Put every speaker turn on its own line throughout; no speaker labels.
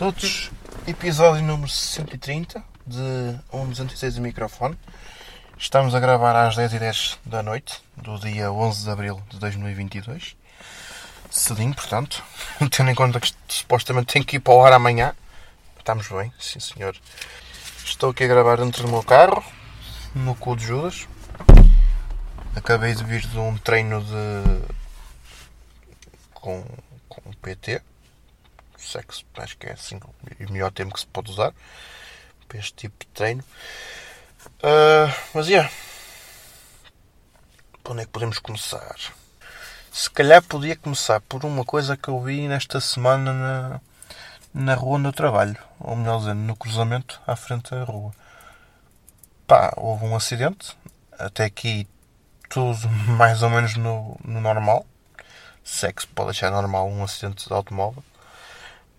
todos, episódio número 130 de um 206 de microfone. Estamos a gravar às 10h10 da noite do dia 11 de abril de 2022. Cedinho, portanto, tendo em conta que supostamente tem que ir para o ar amanhã. Estamos bem, sim senhor. Estou aqui a gravar dentro do meu carro, no cu de Judas. Acabei de vir de um treino de. com, com PT sexo, acho que é assim o melhor termo que se pode usar para este tipo de treino. Uh, mas é. Yeah. Por onde é que podemos começar? Se calhar podia começar por uma coisa que eu vi nesta semana na, na rua onde eu trabalho, ou melhor dizendo, no cruzamento à frente da rua. Pá, houve um acidente, até aqui tudo mais ou menos no, no normal. Se é que se pode achar normal um acidente de automóvel.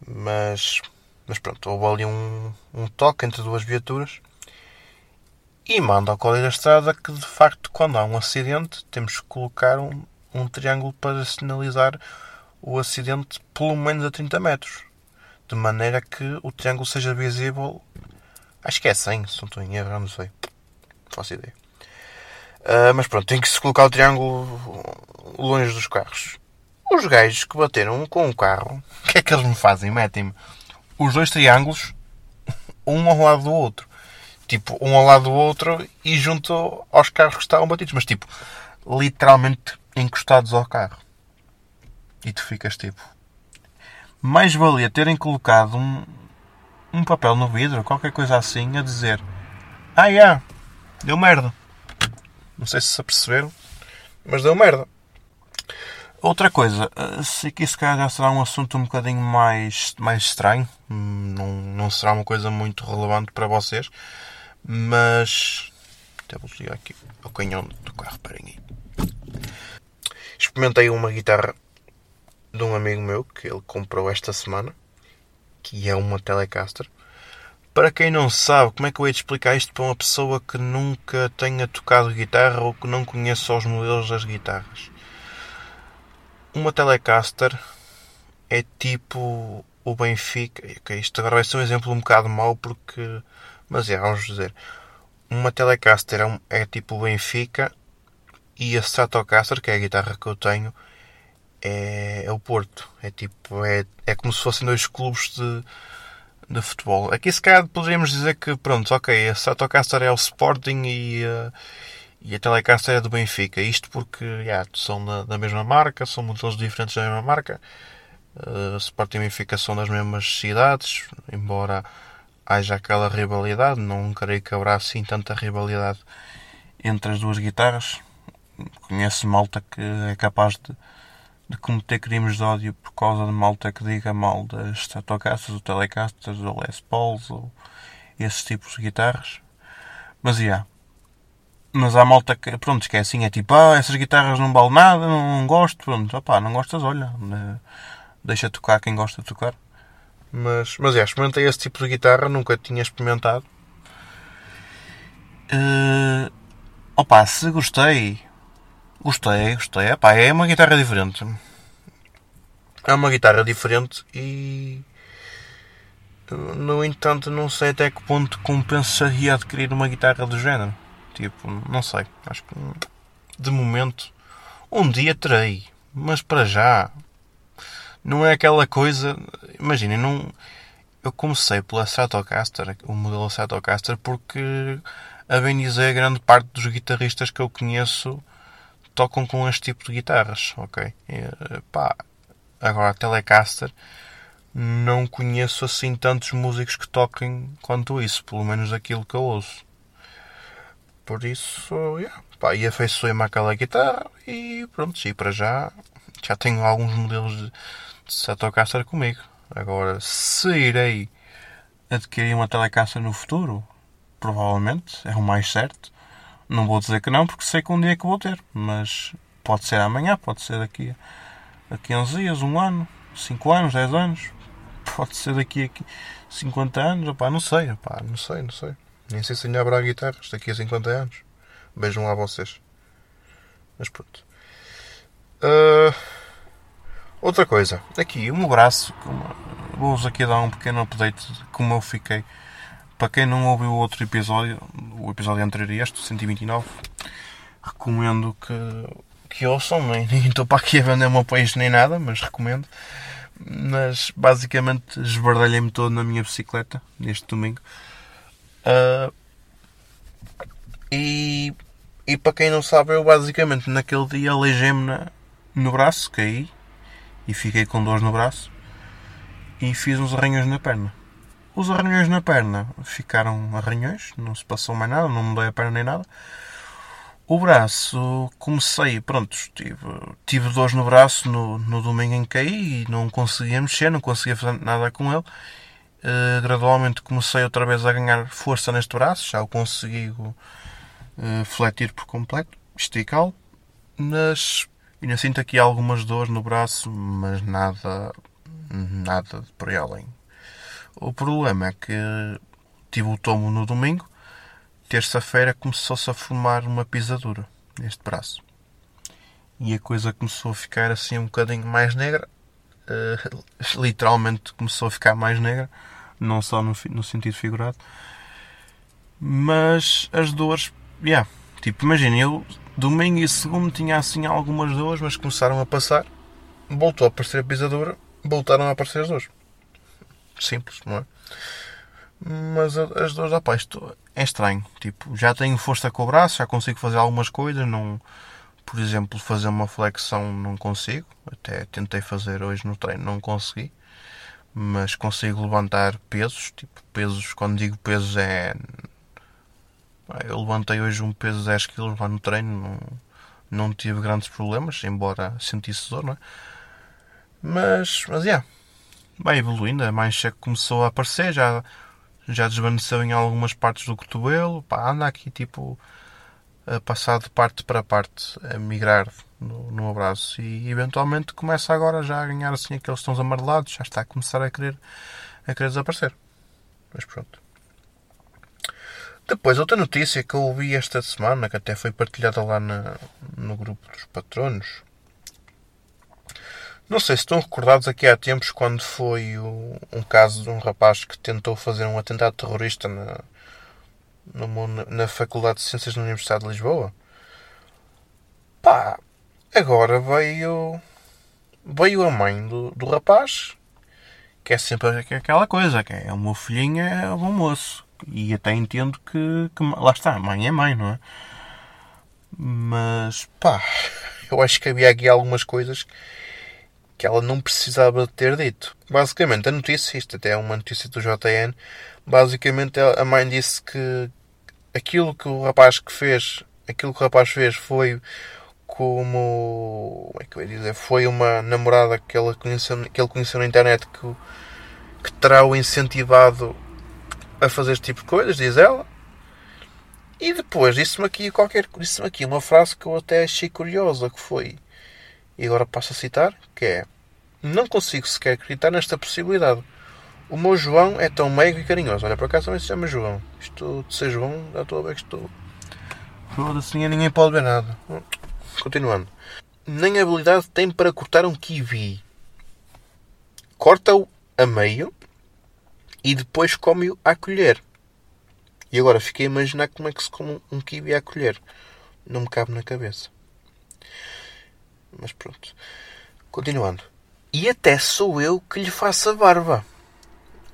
Mas, mas pronto, houve ali um, um toque entre duas viaturas e manda ao Código da Estrada que de facto quando há um acidente temos que colocar um, um triângulo para sinalizar o acidente pelo menos a 30 metros. De maneira que o triângulo seja visível. Acho que é 100, se não estou em erro, não sei. Não faço ideia. Uh, mas pronto, tem que se colocar o triângulo longe dos carros. Os gajos que bateram com o carro, o que é que eles me fazem? Metem-me os dois triângulos, um ao lado do outro. Tipo, um ao lado do outro e junto aos carros que estavam batidos. Mas, tipo, literalmente encostados ao carro. E tu ficas tipo. Mais valia terem colocado um, um papel no vidro, qualquer coisa assim, a dizer: Ah, yeah, deu merda. Não sei se se aperceberam, mas deu merda. Outra coisa, sei que isso já será um assunto um bocadinho mais, mais estranho, hum, não, não será uma coisa muito relevante para vocês, mas. Até vou ligar aqui ao canhão do carro, parem aí. Experimentei uma guitarra de um amigo meu que ele comprou esta semana, que é uma Telecaster. Para quem não sabe, como é que eu hei de explicar isto para uma pessoa que nunca tenha tocado guitarra ou que não conheça os modelos das guitarras? Uma Telecaster é tipo o Benfica. Okay, isto agora vai ser um exemplo um bocado mau porque. Mas é, vamos dizer. Uma Telecaster é, um, é tipo o Benfica e a Stratocaster, que é a guitarra que eu tenho, é, é o Porto. É tipo. É, é como se fossem dois clubes de, de futebol. Aqui se calhar poderíamos dizer que pronto, ok, a Stratocaster é o Sporting e. Uh, e a Telecaster é do Benfica. Isto porque são da, da mesma marca, são modelos diferentes da mesma marca. Uh, Sporting e Benfica são das mesmas cidades, embora haja aquela rivalidade. Não creio que haverá assim tanta rivalidade entre as duas guitarras. Conheço malta que é capaz de, de cometer crimes de ódio por causa de malta que diga mal das Stratocasters, ou Telecasters, ou Les Pauls, ou esses tipos de guitarras. Mas, yeah, mas há malta que, pronto, que é assim, é tipo, ah, essas guitarras não valem nada, não, não gosto, pronto, opá, não gostas, olha, né, deixa tocar quem gosta de tocar. Mas, mas é, experimentei esse tipo de guitarra, nunca tinha experimentado. Uh, opa, se gostei, gostei, gostei, opá, é uma guitarra diferente. É uma guitarra diferente e no entanto não sei até que ponto compensaria adquirir uma guitarra do género. Tipo, não sei. Acho que de momento um dia terei, mas para já não é aquela coisa. Imaginem, não. Eu comecei pela Stratocaster, o modelo Stratocaster, porque a bem dizer, grande parte dos guitarristas que eu conheço tocam com este tipo de guitarras, ok? E, pá, agora Telecaster não conheço assim tantos músicos que toquem quanto isso, pelo menos aquilo que eu ouço. Por isso, yeah, pá, e afeiçoei-me àquela guitarra e pronto, e para já já tenho alguns modelos de, de Stratocaster comigo. Agora, se irei adquirir uma Telecaster no futuro, provavelmente, é o mais certo. Não vou dizer que não, porque sei que um dia é que vou ter, mas pode ser amanhã, pode ser daqui a, daqui a uns dias, um ano, 5 anos, 10 anos, pode ser daqui a 50 anos, opá, não sei, opá, não sei, não sei. Nem sei se ainda haverá guitarras daqui a 50 anos. Beijam lá vocês. Mas pronto. Uh, outra coisa. Aqui, o meu braço. Vou-vos aqui dar um pequeno update de como eu fiquei. Para quem não ouviu o outro episódio, o episódio anterior a este, 129, recomendo que, que ouçam. Nem estou para aqui a vender o meu país nem nada, mas recomendo. Mas basicamente esbardalhei-me todo na minha bicicleta neste domingo. Uh, e, e para quem não sabe, eu basicamente naquele dia aleijei-me no braço, caí e fiquei com dores no braço e fiz uns arranhões na perna. Os arranhões na perna ficaram arranhões, não se passou mais nada, não mudei a perna nem nada. O braço, comecei, pronto, tive, tive dores no braço no, no domingo em que caí e não conseguia mexer, não conseguia fazer nada com ele. Uh, gradualmente comecei outra vez a ganhar força neste braço, já o consigo uh, fletir por completo, esticá-lo, mas ainda sinto aqui algumas dores no braço, mas nada, nada por aí além. O problema é que tive o tomo no domingo, terça-feira começou-se a formar uma pisadura neste braço. E a coisa começou a ficar assim um bocadinho mais negra. Uh, literalmente começou a ficar mais negra, não só no, no sentido figurado. Mas as dores yeah, tipo, imagina, eu domingo e segundo tinha assim algumas dores, mas começaram a passar, voltou a aparecer a pisadura, voltaram a aparecer as dores. Simples, não é? Mas as dores, isto é estranho. Tipo, já tenho força com o braço, já consigo fazer algumas coisas, não... Por exemplo, fazer uma flexão não consigo. Até tentei fazer hoje no treino, não consegui. Mas consigo levantar pesos. Tipo, pesos, quando digo pesos é eu levantei hoje um peso de 10 kg lá no treino, não, não tive grandes problemas, embora sentisse dor, não é? Mas, mas, yeah, vai evoluindo, a mancha começou a aparecer, já, já desvaneceu em algumas partes do cotovelo, pá, anda aqui tipo passar de parte para parte, a migrar no, no braço e eventualmente começa agora já a ganhar assim aqueles tons amarelados, já está a começar a querer, a querer desaparecer. Mas pronto. Depois, outra notícia que eu ouvi esta semana, que até foi partilhada lá na, no grupo dos patronos. Não sei se estão recordados aqui há tempos quando foi o, um caso de um rapaz que tentou fazer um atentado terrorista na, na Faculdade de Ciências da Universidade de Lisboa. Pá, agora veio, veio a mãe do, do rapaz, que é sempre aquela coisa, que é o meu filhinho é o bom moço e até entendo que, que, Lá está, mãe é mãe, não é? Mas pá, eu acho que havia aqui algumas coisas que ela não precisava ter dito. Basicamente, a notícia, isto até é uma notícia do JN, basicamente a mãe disse que aquilo que o rapaz que fez, aquilo que o rapaz fez foi como, como é que eu ia dizer, foi uma namorada que ele conheceu, que ele conheceu na internet que, que terá o incentivado a fazer este tipo de coisas, diz ela. E depois disse-me aqui qualquer disse-me aqui uma frase que eu até achei curiosa, que foi, e agora passo a citar, que é Não consigo sequer acreditar nesta possibilidade. O meu João é tão meigo e carinhoso. Olha, por acaso também se chama João. Isto de ser João, já estou a ver que estou. Foda-se, ninguém pode ver nada. Continuando. Nem habilidade tem para cortar um kiwi. Corta-o a meio e depois come-o à colher. E agora fiquei a imaginar como é que se come um kiwi à colher. Não me cabe na cabeça. Mas pronto. Continuando. E até sou eu que lhe faço a barba.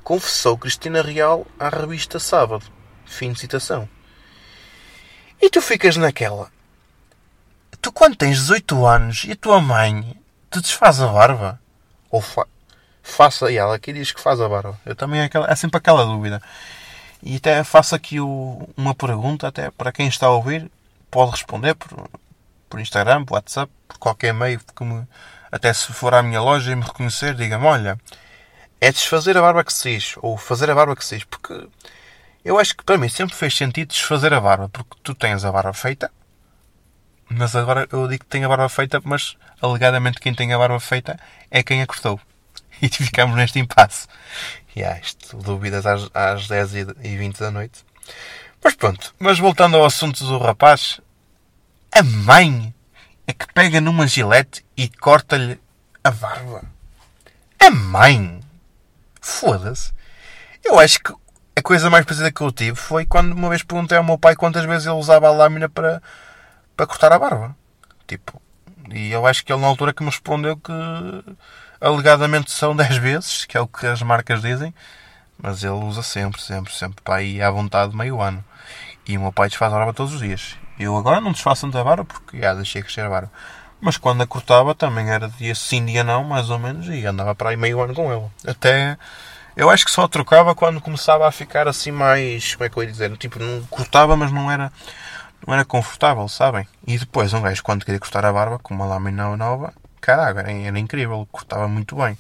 Confessou Cristina Real à revista Sábado. Fim de citação. E tu ficas naquela. Tu quando tens 18 anos e a tua mãe te desfaz a barba? Ou fa faça. E ela aqui diz que faz a barba. Eu também é, é sempre aquela dúvida. E até faço aqui o, uma pergunta, até para quem está a ouvir, pode responder por, por Instagram, por WhatsApp, por qualquer meio, até se for à minha loja e me reconhecer, diga-me: olha, é desfazer a barba que se diz, ou fazer a barba que se diz, porque eu acho que para mim sempre fez sentido desfazer a barba, porque tu tens a barba feita, mas agora eu digo que tenho a barba feita, mas alegadamente quem tem a barba feita é quem a cortou. e ficamos neste impasse. E há isto, dúvidas às, às 10 e 20 da noite. Mas pronto, mas voltando ao assunto do rapaz, a mãe é que pega numa gilete e corta-lhe a barba. A mãe! Foda-se. Eu acho que a coisa mais parecida que eu tive foi quando uma vez perguntei ao meu pai quantas vezes ele usava a lâmina para, para cortar a barba. Tipo, e eu acho que ele na altura que me respondeu que alegadamente são 10 vezes, que é o que as marcas dizem, mas ele usa sempre, sempre, sempre, para ir à vontade meio ano. E o meu pai desfaz a barba todos os dias. Eu agora não desfaço tanto a barba porque já deixei crescer a barba. Mas quando a cortava também era dia sim, dia não, mais ou menos, e andava para aí meio ano com ele. Até eu acho que só trocava quando começava a ficar assim mais. Como é que eu ia dizer? Tipo, não cortava, mas não era, não era confortável, sabem? E depois um gajo, quando queria cortar a barba, com uma lâmina nova, caraca, era, era incrível, cortava muito bem.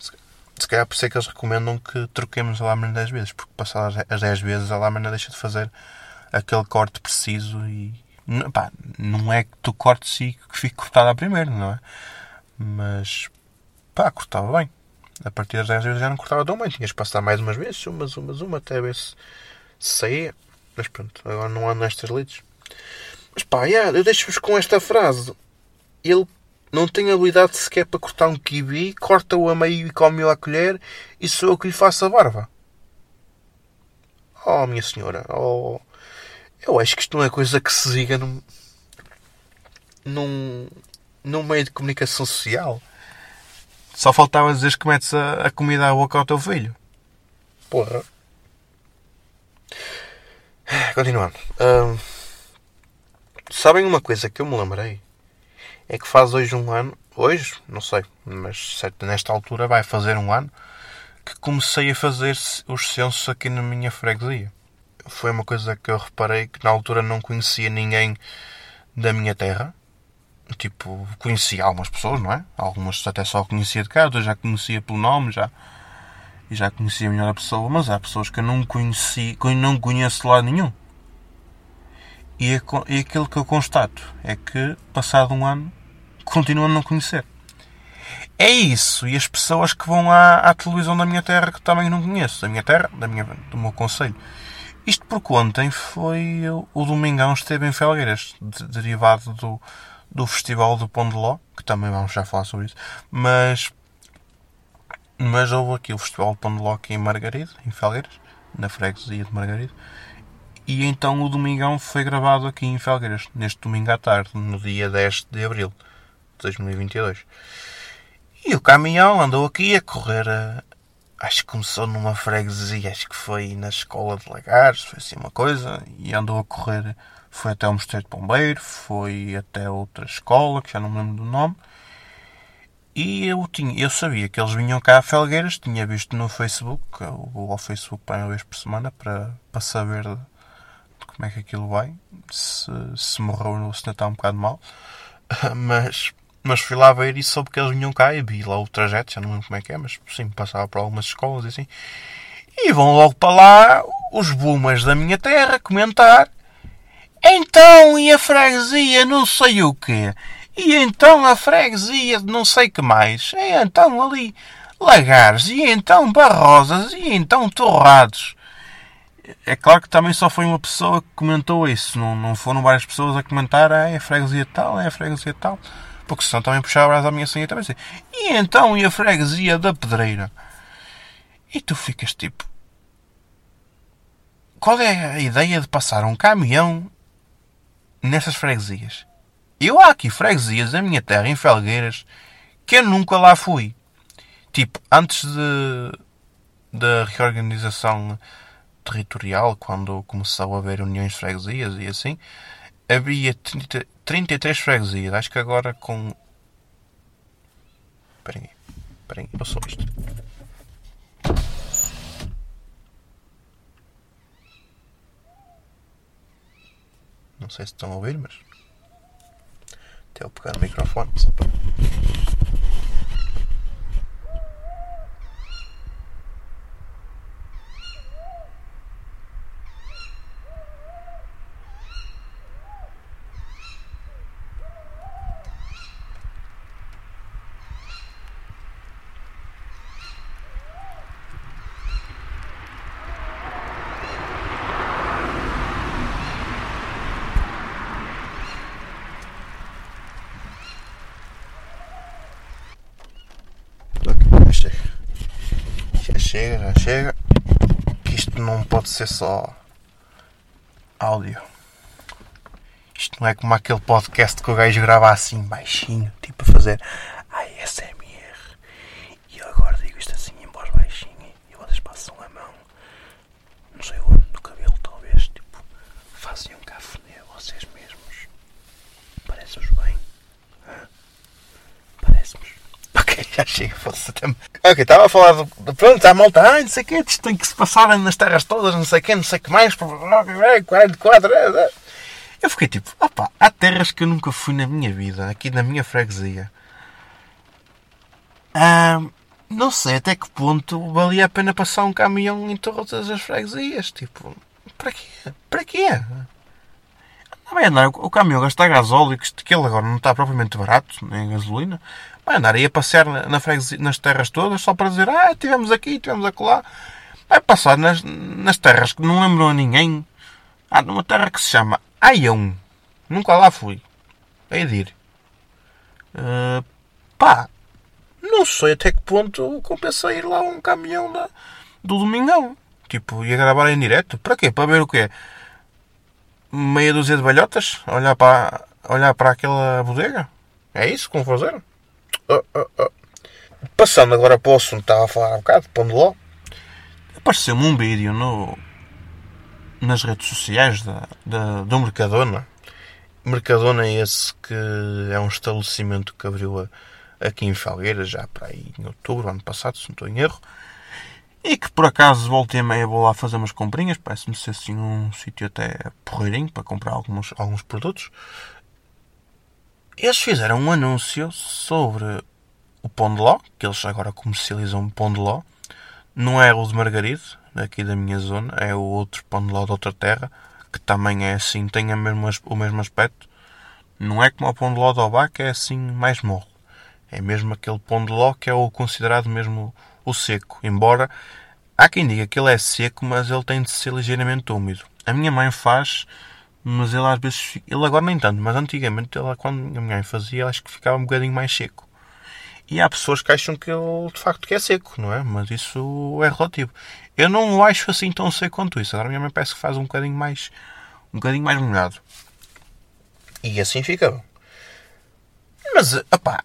Se, se calhar por isso é que eles recomendam que troquemos a lâmina 10 vezes, porque passadas as 10 vezes a lâmina deixa de fazer aquele corte preciso e Pá, não é que tu cortes e que fique cortado a primeiro, não é? Mas, pá, cortava bem. A partir das 10 vezes já não cortava tão bem. Tinhas que passar mais umas vezes, umas, umas, uma, até ver se, saía. Mas pronto, agora não ando nestas leads. Mas pá, yeah, eu deixo-vos com esta frase. Ele não tem habilidade sequer para cortar um kiwi, corta-o a meio e come-o à colher e sou eu que lhe faço a barba. Oh, minha senhora, oh, eu acho que isto não é coisa que se diga num, num, num meio de comunicação social. Só faltava dizer que metes a, a comida à boca ao teu filho. Porra. Continuando. sabem uma coisa que eu me lembrei? É que faz hoje um ano, hoje, não sei, mas certo, nesta altura vai fazer um ano que comecei a fazer os censos aqui na minha freguesia foi uma coisa que eu reparei que na altura não conhecia ninguém da minha terra. Tipo, conhecia algumas pessoas, não é? Algumas até só conhecia de outras já conhecia pelo nome, já, e já conhecia melhor a pessoa, mas há pessoas que eu não conheci, que eu não conheço lá nenhum. E, é, e aquilo que eu constato é que, passado um ano, continuo a não conhecer. É isso, e as pessoas que vão à, à televisão da minha terra que também não conheço, da minha terra, da minha, do meu conselho. Isto porque ontem foi o Domingão esteve em Felgueiras, de, derivado do, do Festival do Pão de Ló, que também vamos já falar sobre isso, mas, mas houve aqui o Festival do Pão de Ló aqui em Margarido, em Felgueiras, na freguesia de Margarido, e então o Domingão foi gravado aqui em Felgueiras, neste domingo à tarde, no dia 10 de Abril de 2022. E o caminhão andou aqui a correr acho que começou numa freguesia, acho que foi na escola de Lagares, foi assim uma coisa, e andou a correr, foi até o Mosteiro de Bombeiro, foi até outra escola, que já não me lembro do nome, e eu, tinha, eu sabia que eles vinham cá a Felgueiras, tinha visto no Facebook, eu vou ao Facebook para uma vez por semana para, para saber de, de como é que aquilo vai, se, se morreu ou se ainda está um bocado mal, mas mas fui lá ver e soube que eles vinham cá e vi lá o trajeto, já não lembro como é que é, mas sim, passava por algumas escolas e assim. E vão logo para lá os bumas da minha terra comentar. Então, e a freguesia não sei o quê? E então a freguesia não sei que mais? E então ali Lagares, e então Barrosas, e então Torrados. É claro que também só foi uma pessoa que comentou isso, não, não foram várias pessoas a comentar, ah, é a freguesia tal, é a freguesia tal. Porque senão também puxava a brasa à minha senha também assim. E então e a freguesia da pedreira? E tu ficas tipo. Qual é a ideia de passar um caminhão nessas freguesias? Eu há aqui freguesias da minha terra, em Felgueiras, que eu nunca lá fui. Tipo, antes de, da reorganização territorial, quando começou a haver uniões de freguesias e assim, havia 30, 33 freguesias. Acho que agora com. Espera aí. Espera aí. Passou isto. Não sei se estão a ouvir, mas. Até eu pegar o microfone. Só para... ser só áudio. Isto não é como aquele podcast que o gajo grava assim, baixinho, tipo a fazer ASMR. E eu agora digo isto assim em voz baixinha e vocês passam a mão, não sei onde, no cabelo talvez, tipo, fazem um cafuné vocês mesmos. Parece-vos bem? Hã? Parece-vos. Ok, já chega, foda-se. Ok, estava a falar de, pronto, a malta, ai, não sei o quê, isto tem que se passar nas terras todas, não sei o quê, não sei o que mais, 44, eu fiquei tipo, opá, há terras que eu nunca fui na minha vida, aqui na minha freguesia. Ah, não sei até que ponto valia a pena passar um caminhão em todas as freguesias. Tipo, para quê? Para quê? Não vai andar, o caminhão gasta gasóleo, que ele agora não está propriamente barato, nem gasolina. Vai andar aí a passear na freguesia, nas terras todas só para dizer, ah, tivemos aqui, tivemos acolá. Vai passar nas, nas terras que não lembram a ninguém. Há numa terra que se chama Aião. Nunca lá fui. É de ir. Uh, pá, não sei até que ponto compensa ir lá um caminhão da, do Domingão. Tipo, ia gravar em direto. Para quê? Para ver o quê? Meia dúzia de balhotas? Olhar para, olhar para aquela bodega? É isso que vão fazer? Passando agora para o assunto, estava a falar um bocado, pondo lá. Apareceu-me um vídeo no, nas redes sociais da, da, do Mercadona. Mercadona é esse que é um estabelecimento que abriu a, aqui em Felgueira já para aí em outubro, ano passado, se não estou em erro. E que por acaso voltei a meia vou lá fazer umas comprinhas. Parece-me ser assim um sítio até porreirinho para comprar alguns, alguns produtos. Eles fizeram um anúncio sobre o pão de ló, que eles agora comercializam pão de ló. Não é o de Margaride, aqui da minha zona, é o outro pão de ló de outra terra, que também é assim, tem mesmo, o mesmo aspecto. Não é como o pão de ló do Obá, que é assim mais mole. É mesmo aquele pão de ló que é o considerado mesmo o seco. Embora há quem diga que ele é seco, mas ele tem de ser ligeiramente úmido. A minha mãe faz, mas ele às vezes. Ele agora nem tanto, mas antigamente, ele, quando a minha fazia, acho que ficava um bocadinho mais seco. E há pessoas que acham que ele de facto que é seco, não é? Mas isso é relativo. Eu não o acho assim tão seco quanto isso. Agora a minha mãe parece que faz um bocadinho mais. um bocadinho mais molhado. E assim fica. Mas, opá,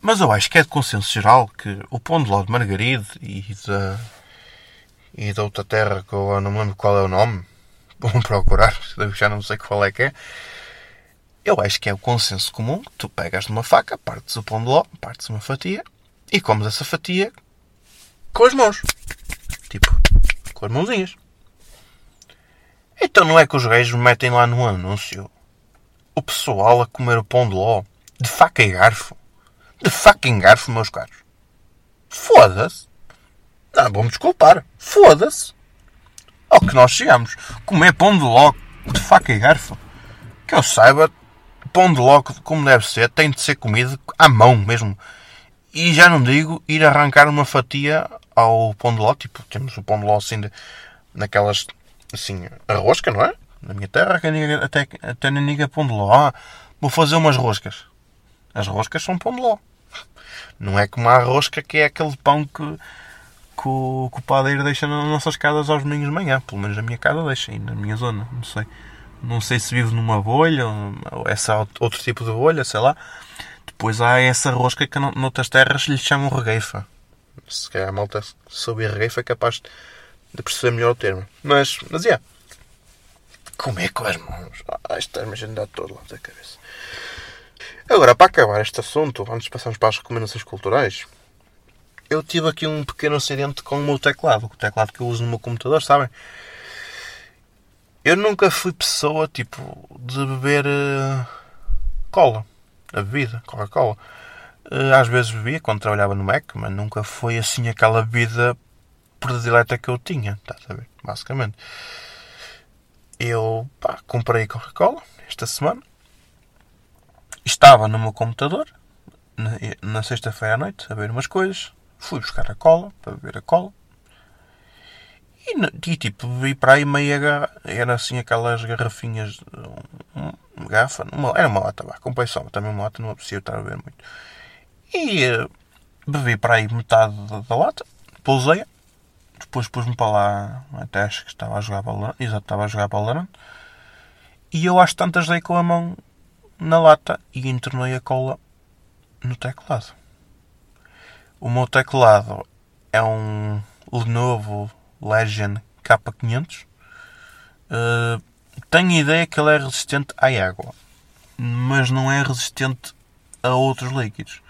mas eu acho que é de consenso geral que o pão de ló de Margaride e da, e da outra terra que eu não me lembro qual é o nome, vão procurar, já não sei qual é que é. Eu acho que é o consenso comum tu pegas numa faca, partes o pão de ló, partes uma fatia e comes essa fatia com as mãos. Tipo, com as mãozinhas. Então não é que os reis metem lá no anúncio o pessoal a comer o pão de ló de faca e garfo de fucking garfo, meus caros. Foda-se. Não, vou-me desculpar. Foda-se. Ao que nós chegamos. Comer pão de ló de faca e garfo. Que eu saiba, pão de ló como deve ser, tem de ser comido à mão mesmo. E já não digo ir arrancar uma fatia ao pão de ló. Tipo, temos o pão de ló assim, de, naquelas, assim, a rosca, não é? Na minha terra, até, até nem diga pão de ló. Ah, vou fazer umas roscas. As roscas são pão de ló. Não é como a rosca que é aquele pão que, que, o, que o padeiro deixa nas nossas casas aos domingos de manhã. Pelo menos na minha casa deixa, e na minha zona. Não sei. Não sei se vive numa bolha ou essa outro tipo de bolha, sei lá. Depois há essa rosca que noutras terras lhe chamam regueifa. Se calhar a malta soube regueifa é capaz de perceber melhor o termo. Mas, mas é. Yeah. Comer com as mãos. Ah, isto está-me todo lá da cabeça. Agora, para acabar este assunto, antes de passarmos para as recomendações culturais, eu tive aqui um pequeno acidente com o meu teclado, o teclado que eu uso no meu computador, sabem? Eu nunca fui pessoa, tipo, de beber uh, cola, a bebida, Coca-Cola. Uh, às vezes bebia quando trabalhava no Mac, mas nunca foi assim aquela bebida predileta que eu tinha, estás a? Basicamente. Eu, pá, comprei Coca-Cola esta semana Estava no meu computador, na, na sexta-feira à noite, a ver umas coisas. Fui buscar a cola, para beber a cola. E, e tipo, bebi para aí meia. Era assim aquelas garrafinhas. Uma garrafa. Uma, era uma lata, vá. Comprei só também uma lata, não aprecio estar a beber muito. E uh, bebi para aí metade da, da lata, pousei depois pus-me para lá, até acho que estava a jogar Valorant, exato, estava a jogar Valorant, e eu às tantas dei com a mão na lata e entornei a cola no teclado. O meu teclado é um Lenovo Legion K500. Uh, tenho ideia que ele é resistente à água, mas não é resistente a outros líquidos,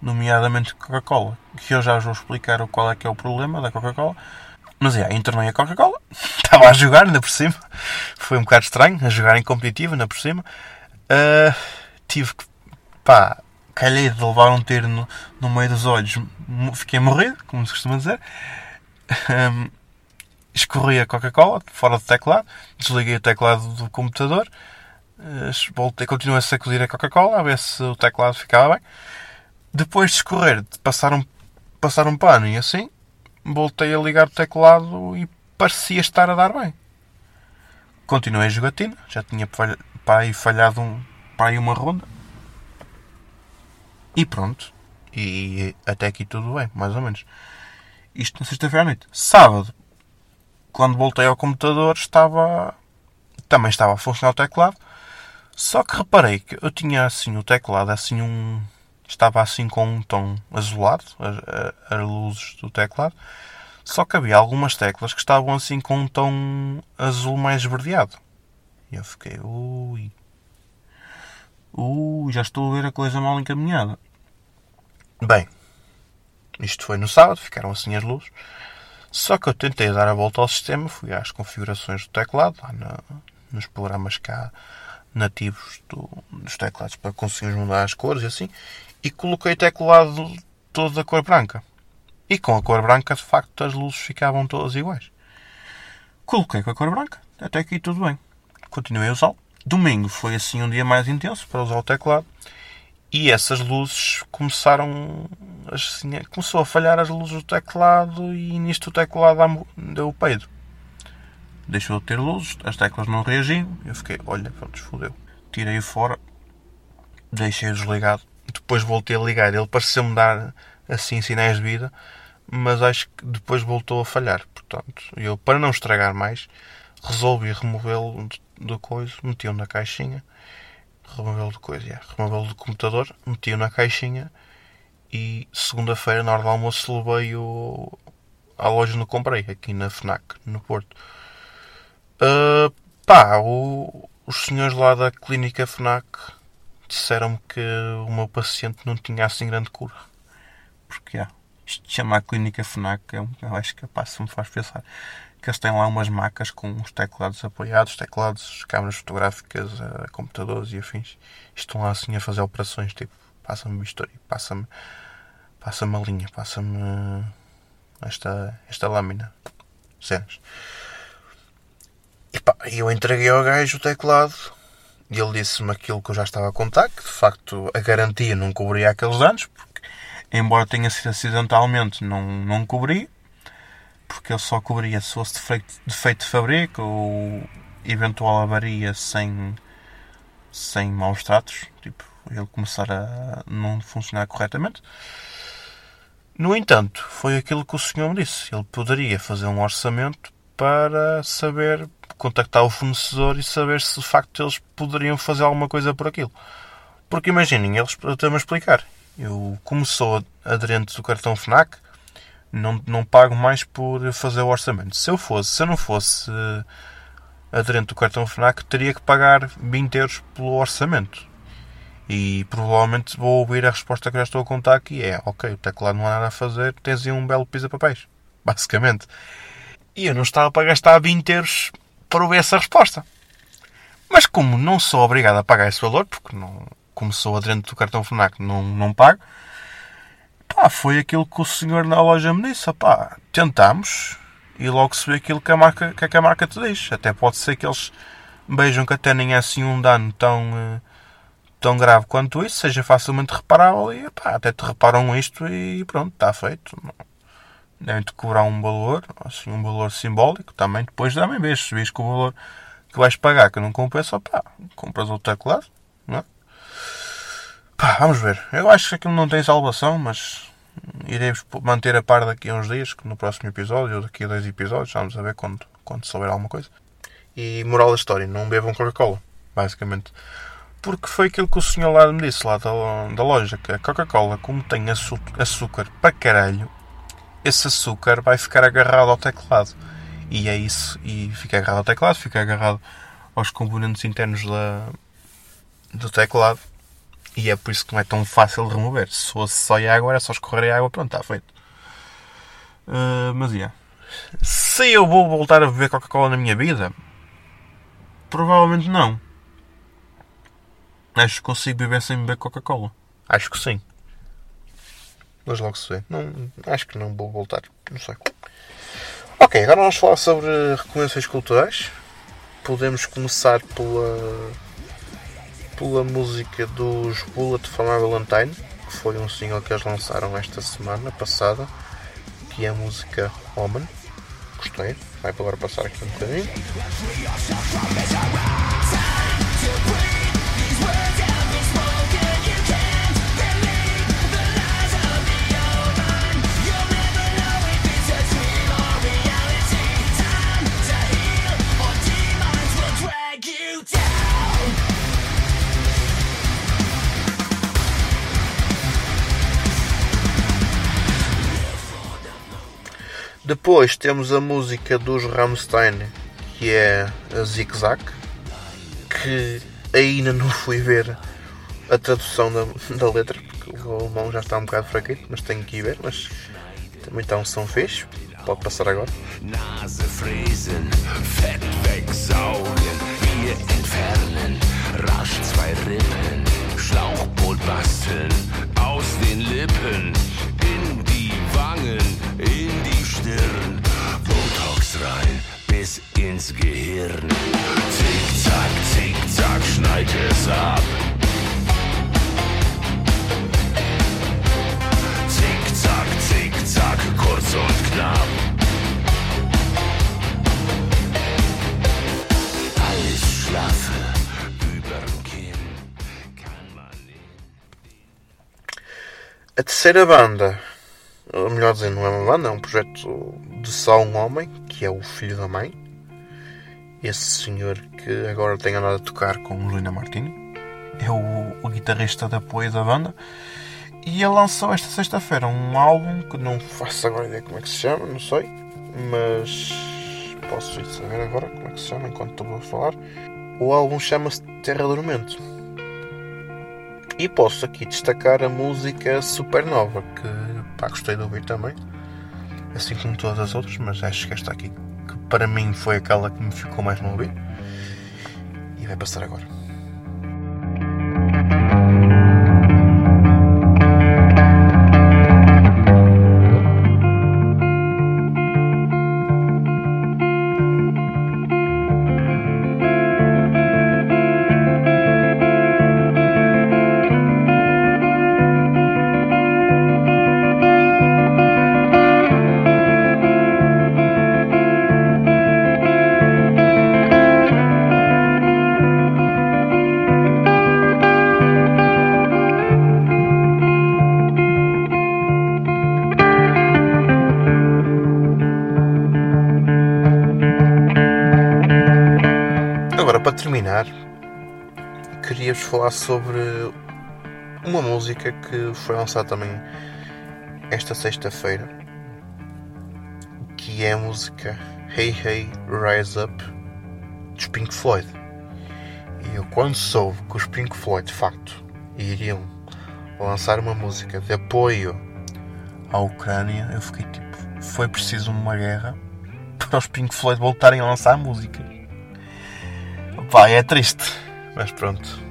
nomeadamente Coca-Cola, que eu já vos vou explicar qual é que é o problema da Coca-Cola. Mas é, internei a Coca-Cola, estava a jogar ainda por cima, foi um bocado estranho, a jogar em competitivo ainda por cima. Uh, tive que, pá, calhei de levar um tiro no, no meio dos olhos, fiquei morrido, como se costuma dizer. Um, escorri a Coca-Cola fora do teclado, desliguei o teclado do computador, eh, voltei, continuei a sacudir a Coca-Cola a ver se o teclado ficava bem. Depois de escorrer, de passar um, passar um pano e assim, voltei a ligar o teclado e parecia estar a dar bem. Continuei a jogatina, já tinha para aí falhado um, para aí uma ronda. E pronto. E até aqui tudo bem, mais ou menos. Isto na sexta-feira à noite. Sábado, quando voltei ao computador, estava. Também estava a funcionar o teclado. Só que reparei que eu tinha assim o teclado, assim um. Estava assim com um tom azulado, as, as luzes do teclado. Só que havia algumas teclas que estavam assim com um tom azul mais esverdeado. E eu fiquei, ui. Ui, já estou a ver a coisa mal encaminhada. Bem, isto foi no sábado, ficaram assim as luzes. Só que eu tentei dar a volta ao sistema, fui às configurações do teclado, lá nos programas cá nativos do, dos teclados para conseguir mudar as cores e assim, e coloquei o teclado todo da cor branca. E com a cor branca, de facto, as luzes ficavam todas iguais. Coloquei com a cor branca, até aqui tudo bem. Continuei a usá-lo. Domingo foi assim um dia mais intenso para usar o teclado. E essas luzes começaram assim, começou a falhar as luzes do teclado e nisto o teclado deu o peido. Deixou de ter luzes, as teclas não reagiam. Eu fiquei, olha, pronto, fodeu. Tirei-o fora, deixei-o desligado. Depois voltei a ligar. Ele pareceu-me dar assim sinais de vida, mas acho que depois voltou a falhar. Portanto, eu, para não estragar mais, resolvi removê-lo do coisa, meti-o na caixinha removê-lo de coisa, yeah. removê-lo do computador, meti-o na caixinha e segunda-feira, na hora do almoço, levei-o à loja onde comprei, aqui na FNAC, no Porto. Uh, pá, o, os senhores lá da clínica FNAC disseram-me que o meu paciente não tinha assim grande cura. Porque, yeah, isto de chamar clínica FNAC, é eu acho que pá, se me faz pensar que eles têm lá umas macas com os teclados apoiados, teclados, câmaras fotográficas, uh, computadores e afins. Estão lá assim a fazer operações tipo, passa-me bisturi, passa-me passa-me a linha, passa-me esta, esta lâmina. Cenas. E pá, eu entreguei ao gajo o teclado e ele disse-me aquilo que eu já estava a contar, que de facto a garantia não cobria aqueles anos, porque embora tenha sido acidentalmente, não, não cobria porque ele só cobria se fosse defeito, de fabrico ou eventual avaria sem, sem maus tratos, tipo, ele começar a não funcionar corretamente. No entanto, foi aquilo que o senhor me disse. Ele poderia fazer um orçamento para saber contactar o fornecedor e saber se de facto eles poderiam fazer alguma coisa por aquilo. Porque imaginem, eles estão a explicar. Eu, como sou aderente do cartão FNAC, não, não pago mais por fazer o orçamento. Se eu fosse, se eu não fosse uh, aderente do cartão FNAC, teria que pagar 20 euros pelo orçamento. E provavelmente vou ouvir a resposta que já estou a contar aqui. É, ok, o teclado não há nada a fazer, tens aí um belo pisa-papéis. Basicamente. E eu não estava para gastar 20 euros para ouvir essa resposta. Mas como não sou obrigado a pagar esse valor, porque não, como sou aderente do cartão FNAC, não, não pago, Pá, foi aquilo que o senhor na loja me disse. Pá, tentamos e logo se vê aquilo que a marca, que a marca te diz. Até pode ser que eles vejam que até nem é assim um dano tão, eh, tão grave quanto isso, seja facilmente reparável e pá, até te reparam isto e pronto, está feito. Devem-te cobrar um valor, assim, um valor simbólico também. Depois também vês, se vês que o valor que vais pagar que não compensa, pá, compras outro teclado, não é? Pá, vamos ver. Eu acho que aquilo não tem salvação, mas irei manter a par daqui a uns dias, que no próximo episódio ou daqui a dois episódios, vamos a ver quando, quando souber alguma coisa. E moral da história, não bebam Coca-Cola, basicamente. Porque foi aquilo que o senhor lá me disse, lá da, da loja, que a Coca-Cola, como tem açúcar para caralho, esse açúcar vai ficar agarrado ao teclado. E é isso, e fica agarrado ao teclado, fica agarrado aos componentes internos da, do teclado e é por isso que não é tão fácil de remover. Se fosse só água, era só escorrer a água, pronto, está feito. Uh, mas é. Yeah. Se eu vou voltar a beber Coca-Cola na minha vida, provavelmente não. Acho que consigo beber sem beber Coca-Cola. Acho que sim. Mas logo se vê. Não, acho que não vou voltar. Não sei. Ok, agora vamos falar sobre recomendações culturais. Podemos começar pela pela música dos Bullet for My Valentine, que foi um single que eles lançaram esta semana passada, que é a música Woman. Gostei, vai agora passar aqui um bocadinho. Depois temos a música dos Rammstein, que é a Zig Zag, que ainda não fui ver a tradução da, da letra, porque o alemão já está um bocado fraquito, mas tenho que ir ver, mas também está um som fixe, pode passar agora. Nase fräsen, Fett wegsaugen, Bier entfernen, rasch zwei Rippen, Schlauchboot basteln, aus den Lippen, in die Wangen, Stirn. Botox rein bis ins Gehirn. Zick, zack, zick, zack, schneid es ab. Zick, zack, zick, zack, kurz und knapp. Alles schlaffe. Etc. Banda ou melhor dizendo, não é uma banda, é um projeto de só um homem, que é o filho da mãe. Esse senhor que agora tem andado a tocar com o Lina Martini. É o, o guitarrista de apoio da banda. E ele lançou esta sexta-feira um álbum que não faço agora ideia como é que se chama, não sei. Mas posso saber agora como é que se chama enquanto estou a falar. O álbum chama-se Terra Dormente. E posso aqui destacar a música Supernova, que Pá, gostei de ouvir também. Assim como todas as outras, mas acho que esta aqui, que para mim foi aquela que me ficou mais no ouvido. E vai passar agora. Falar sobre uma música que foi lançada também esta sexta-feira, que é a música Hey Hey Rise Up dos Pink Floyd. E eu, quando soube que os Pink Floyd de facto iriam lançar uma música de apoio à Ucrânia, eu fiquei tipo, foi preciso uma guerra para os Pink Floyd voltarem a lançar música. Pá, é triste. Mas pronto.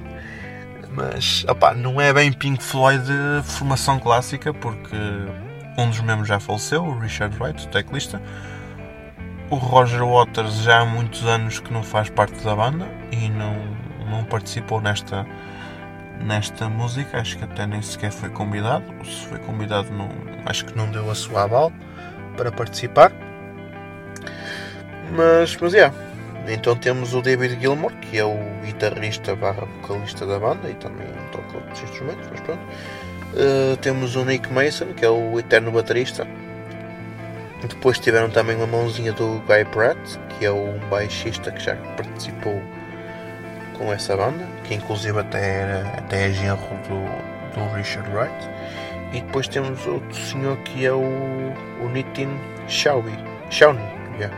Mas, não é bem Pink Floyd de formação clássica, porque um dos membros já faleceu, o Richard Wright, o teclista. O Roger Waters já há muitos anos que não faz parte da banda e não, não participou nesta, nesta música. Acho que até nem sequer foi convidado. Se foi convidado, não, acho que não deu a sua aval para participar. Mas, mas é. Yeah então temos o David Gilmour, que é o guitarrista barra vocalista da banda e também toca outros instrumentos, mas pronto. Uh, temos o Nick Mason, que é o eterno baterista. Depois tiveram também uma mãozinha do Guy Pratt, que é um baixista que já participou com essa banda, que inclusive até, era, até é genro do, do Richard Wright. E depois temos outro senhor que é o, o Nitin Shawnee, Shawnee yeah,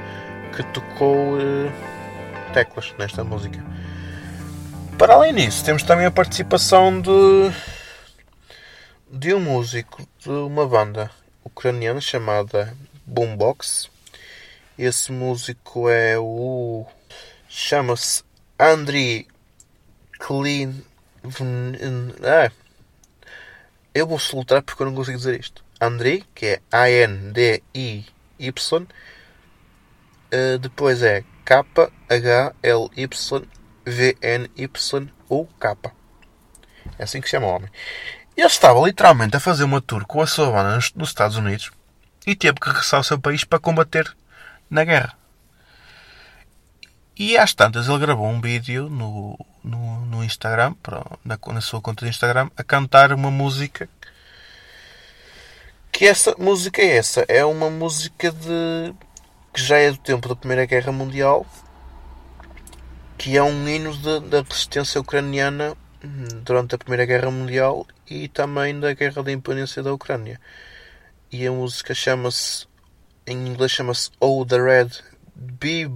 que tocou uh, teclas nesta música. Para além disso, temos também a participação de, de um músico de uma banda ucraniana chamada Boombox. Esse músico é o. chama-se Andriy Klin. Ah, eu vou soltar porque eu não consigo dizer isto. Andriy, que é A-N-D-I-Y. Uh, depois é K-H-L-Y-V-N-Y-U-K. É assim que se chama o homem. Ele estava literalmente a fazer uma tour com a sua banda nos Estados Unidos e teve que regressar ao seu país para combater na guerra. E às tantas ele gravou um vídeo no, no, no Instagram, na, na sua conta de Instagram, a cantar uma música. Que essa música é essa? É uma música de que já é do tempo da Primeira Guerra Mundial, que é um hino de, da resistência ucraniana hum, durante a Primeira Guerra Mundial e também da Guerra da Independência da Ucrânia. E a música chama-se, em inglês chama-se Oh the Red Be,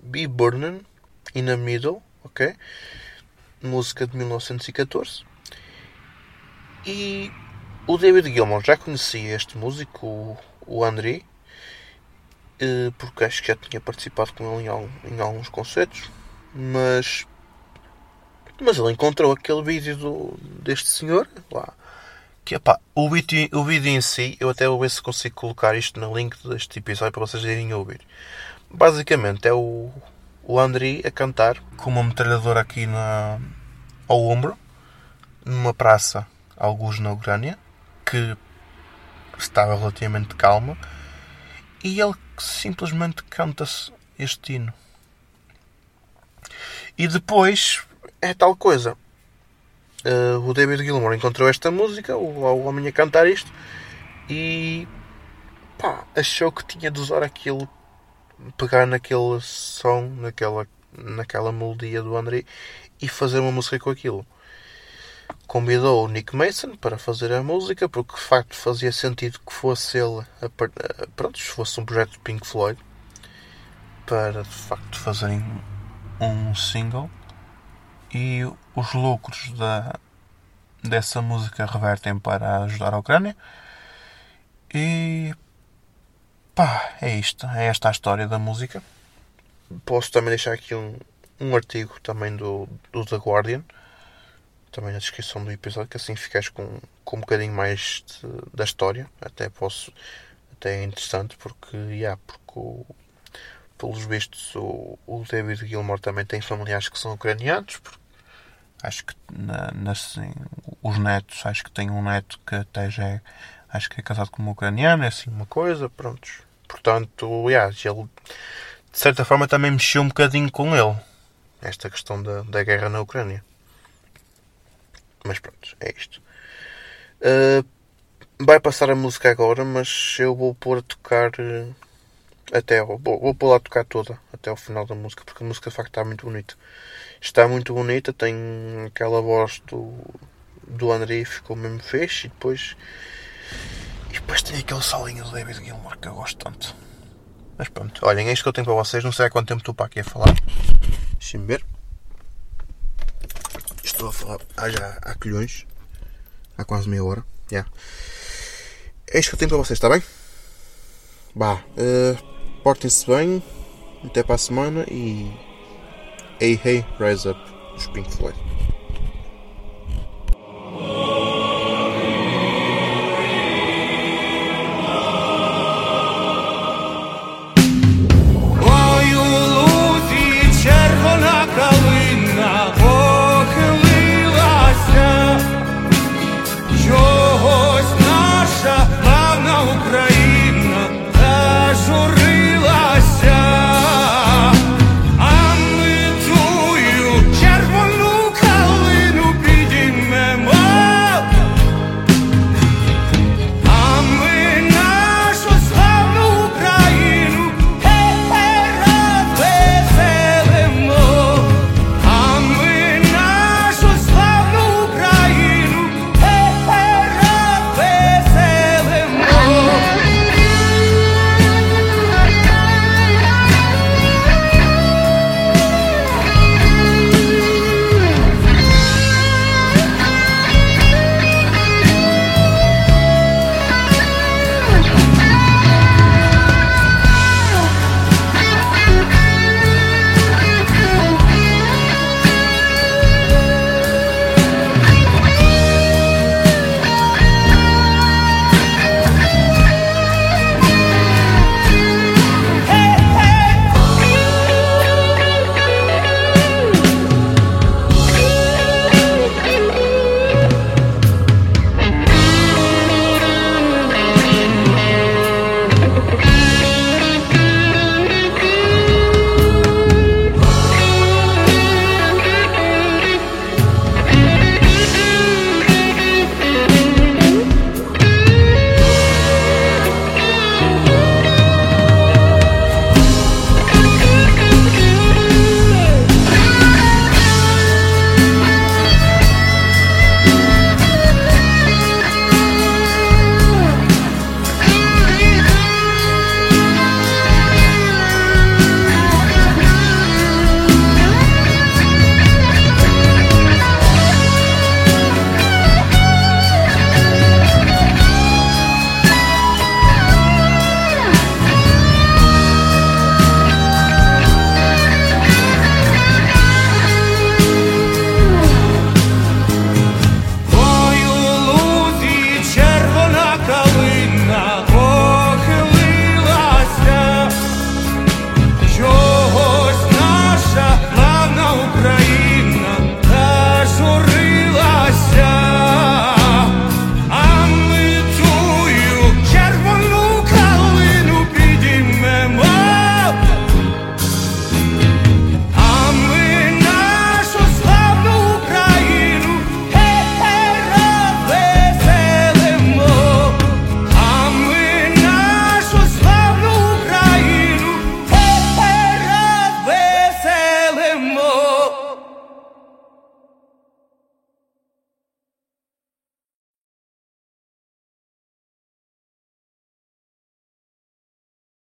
Be Burning in the Middle, ok? Música de 1914. E o David Gilmour já conhecia este músico, o, o porque acho que já tinha participado com ele em, alguns concertos, mas mas ele encontrou aquele vídeo do, deste senhor lá. Que, epá, o, vídeo, o vídeo em si, eu até vou ver se consigo colocar isto no link deste episódio para vocês irem ouvir. Basicamente é o, o André a cantar com uma metralhadora aqui na, ao ombro, numa praça, alguns na Ucrânia, que estava relativamente calma e ele simplesmente canta-se este hino. E depois é tal coisa. Uh, o David Gilmour encontrou esta música, o, o homem a cantar isto, e pá, achou que tinha de usar aquilo, pegar naquele som, naquela, naquela melodia do André e fazer uma música com aquilo convidou o Nick Mason para fazer a música, porque de facto fazia sentido que fosse ele, a, pronto, fosse um projeto de Pink Floyd, para de facto fazerem um single e os lucros da, dessa música revertem para ajudar a Ucrânia. E pá, é isto, é esta a história da música. Posso também deixar aqui um, um artigo também do, do The Guardian também na descrição do episódio, que assim ficas com, com um bocadinho mais de, da história. Até posso. Até é interessante porque, yeah, porque o, pelos vistos o, o David Gilmore também tem familiares que são ucranianos. Acho que na, na, assim, os netos, acho que tem um neto que até já é, acho que é casado com uma ucraniana, é assim uma coisa, prontos. Portanto, yeah, ele de certa forma também mexeu um bocadinho com ele. Esta questão da, da guerra na Ucrânia. Mas pronto, é isto. Uh, vai passar a música agora, mas eu vou pôr a tocar uh, até vou, vou pôr a tocar toda até ao final da música, porque a música de facto está muito bonita. Está muito bonita, tem aquela voz do, do André ficou mesmo fecho e depois. E depois tem aquele solinho do David Gilmour que eu gosto tanto. Mas pronto, olhem, é isto que eu tenho para vocês. Não sei há quanto tempo estou para aqui a falar. Deixem-me ver. Estou a falar há já há colhões. Há quase meia hora. Yeah. É isto que eu tenho para vocês, está bem? Bah, uh, portem-se bem. Até para a semana e. Hey Hey Rise Up dos Pink Floyd.